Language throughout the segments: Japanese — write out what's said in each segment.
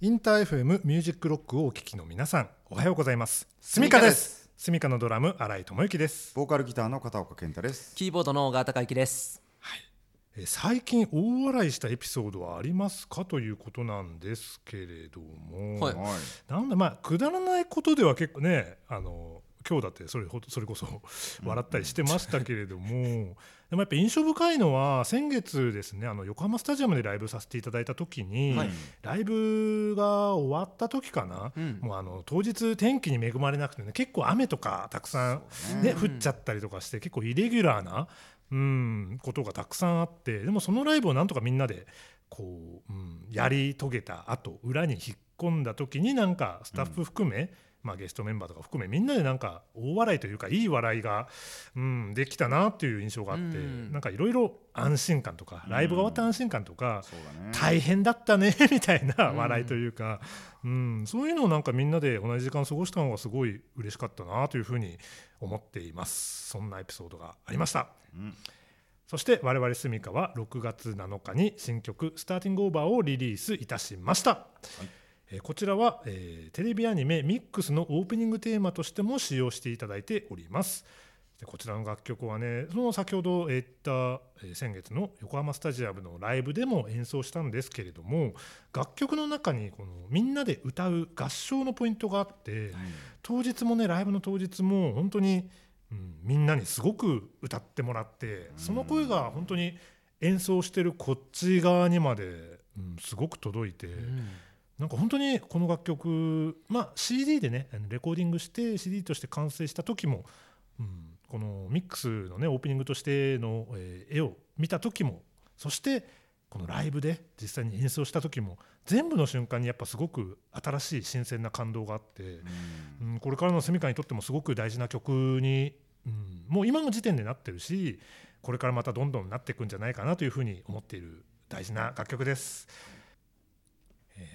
インター FM ミュージックロックをお聞きの皆さんおはようございます。スミカです。スミカのドラム新井智之です。ボーカルギターの片岡健太です。キーボードの小川隆之です。え最近大笑いしたエピソードはありますかということなんですけれども、はい。はい。なんだまあくだらないことでは結構ねあの今日だってそれほそれこそ笑ったりしてましたけれども、でもやっぱ印象深いのは先月ですねあの横浜スタジアムでライブさせていただいた時に、はい。ライブが終わった時かな、うん。もうあの当日天気に恵まれなくてね結構雨とかたくさん、ね降っちゃったりとかして結構イレギュラーな、うん、ことがたくさんあってでもそのライブをなんとかみんなでこう、うん、やり遂げた後裏に引っ込んだ時になんかスタッフ含め、まあ、ゲストメンバーとか含めみんなでなんか大笑いというかいい笑いが、うん、できたなっていう印象があって、うん。なんかいろいろ安心感とかライブが終わった安心感とか、そうだね。大変だったね みたいな笑いというか、うんそういうのをなんかみんなで同じ時間過ごしたのがすごい嬉しかったなというふうに思っています。そんなエピソードがありました、うん。そして我々スミカは6月7日に新曲「スターティングオーバー」をリリースいたしました、えーこちらは、えーテレビアニメ「ミックス」のオープニングテーマとしても使用していただいております。でこちらの楽曲はねその先ほど言った、えー先月の横浜スタジアムのライブでも演奏したんですけれども楽曲の中にこのみんなで歌う合唱のポイントがあって、当日もねライブの当日も本当に、うん、みんなにすごく歌ってもらってその声が本当に演奏してるこっち側にまで、うん、すごく届いて。なんか本当にこの楽曲、まあ、CD でねレコーディングして CD として完成した時も、うん、このミックスのねオープニングとしての、えー絵を見た時もそしてこのライブで実際に演奏した時も全部の瞬間にやっぱすごく新しい新鮮な感動があって、うん、これからのセミカにとってもすごく大事な曲に、うん、もう今の時点でなってるしこれからまたどんどんなっていくんじゃないかなというふうに思っている大事な楽曲です。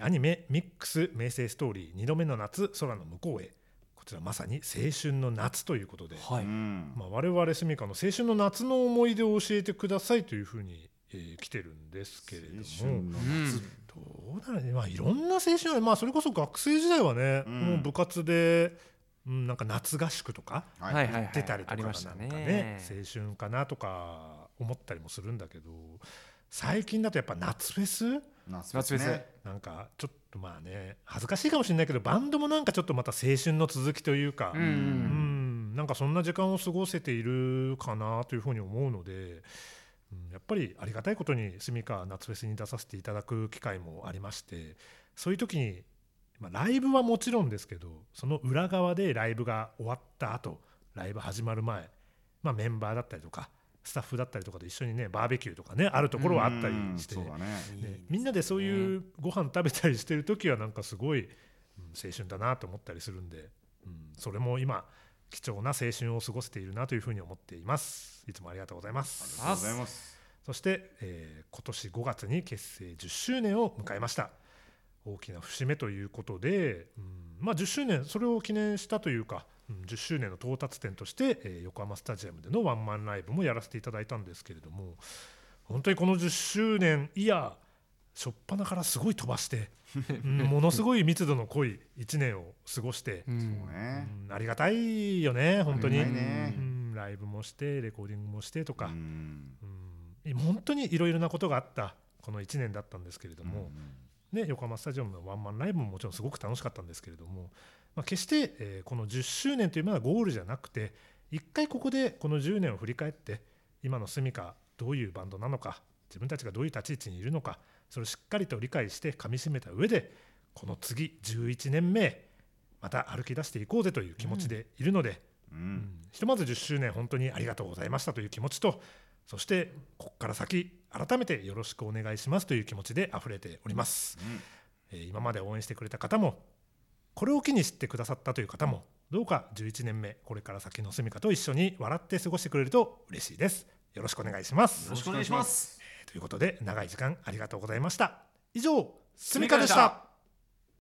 えーアニメ「ミックス名声ストーリー2度目の夏空の向こうへ」こちらまさに青春の夏ということで、はい、うん。まあ、我々スミカの青春の夏の思い出を教えてくださいというふうに、えー来てるんですけれども。青春のうんどうだろうね、まあ、いろんな青春まあ、それこそ学生時代はね、うん。もう部活で、うん、なんか夏合宿とかはい。はいはい行ってたりとかなんかね。青春かなとか思ったりもするんだけど最近だとやっぱ夏フェス夏夏フェス。ねなんかちょっとまあね恥ずかしいかもしれないけどバンドもなんかちょっとまた青春の続きというか、うんうん。なんかそんな時間を過ごせているかなというふうに思うので、うんやっぱりありがたいことにスミカ夏フェスに出させていただく機会もありましてそういう時に、まあ、ライブはもちろんですけどその裏側でライブが終わった後ライブ始まる前、まあ、メンバーだったりとかスタッフだったりとかで一緒にねバーベキューとかねあるところはあったりして。みんなでそういうご飯食べたりしてる時はなんかすごい、うん青春だなと思ったりするんで、うん、それも今貴重な青春を過ごせているなというふうに思っています。いつもありがとうございます。ありがとうございます。そして、えー今年5月に結成10周年を迎えました大きな節目ということで、うんまあ、10周年それを記念したというか、うん10周年の到達点として、えー横浜スタジアムでのワンマンライブもやらせていただいたんですけれども本当にこの10周年イヤー初っ端からすごい飛ばして、うんものすごい密度の濃い1年を過ごして、うん。そうね。うんありがたいよね本当に、ね。うんライブもしてレコーディングもしてとか、うん。うん、本当にいろいろなことがあったこの1年だったんですけれども、ね、横浜スタジアムのワンマンライブももちろんすごく楽しかったんですけれども、まあ、決して、えーこの10周年というのはゴールじゃなくて一回ここでこの10年を振り返って今のスミカどういうバンドなのか自分たちがどういう立ち位置にいるのかそれをしっかりと理解してかみしめた上でこの次11年目また歩き出していこうぜという気持ちでいるので、ううん。んひとまず10周年本当にありがとうございましたという気持ちとそしてここから先改めてよろしくお願いしますという気持ちで溢れております、えー今まで応援してくれた方もこれを機に知ってくださったという方もどうか11年目これから先の住みかと一緒に笑って過ごしてくれると嬉しいです。よろしくお願いします。よろしくお願いします。ということで長い時間ありがとうございました。以上住みかでした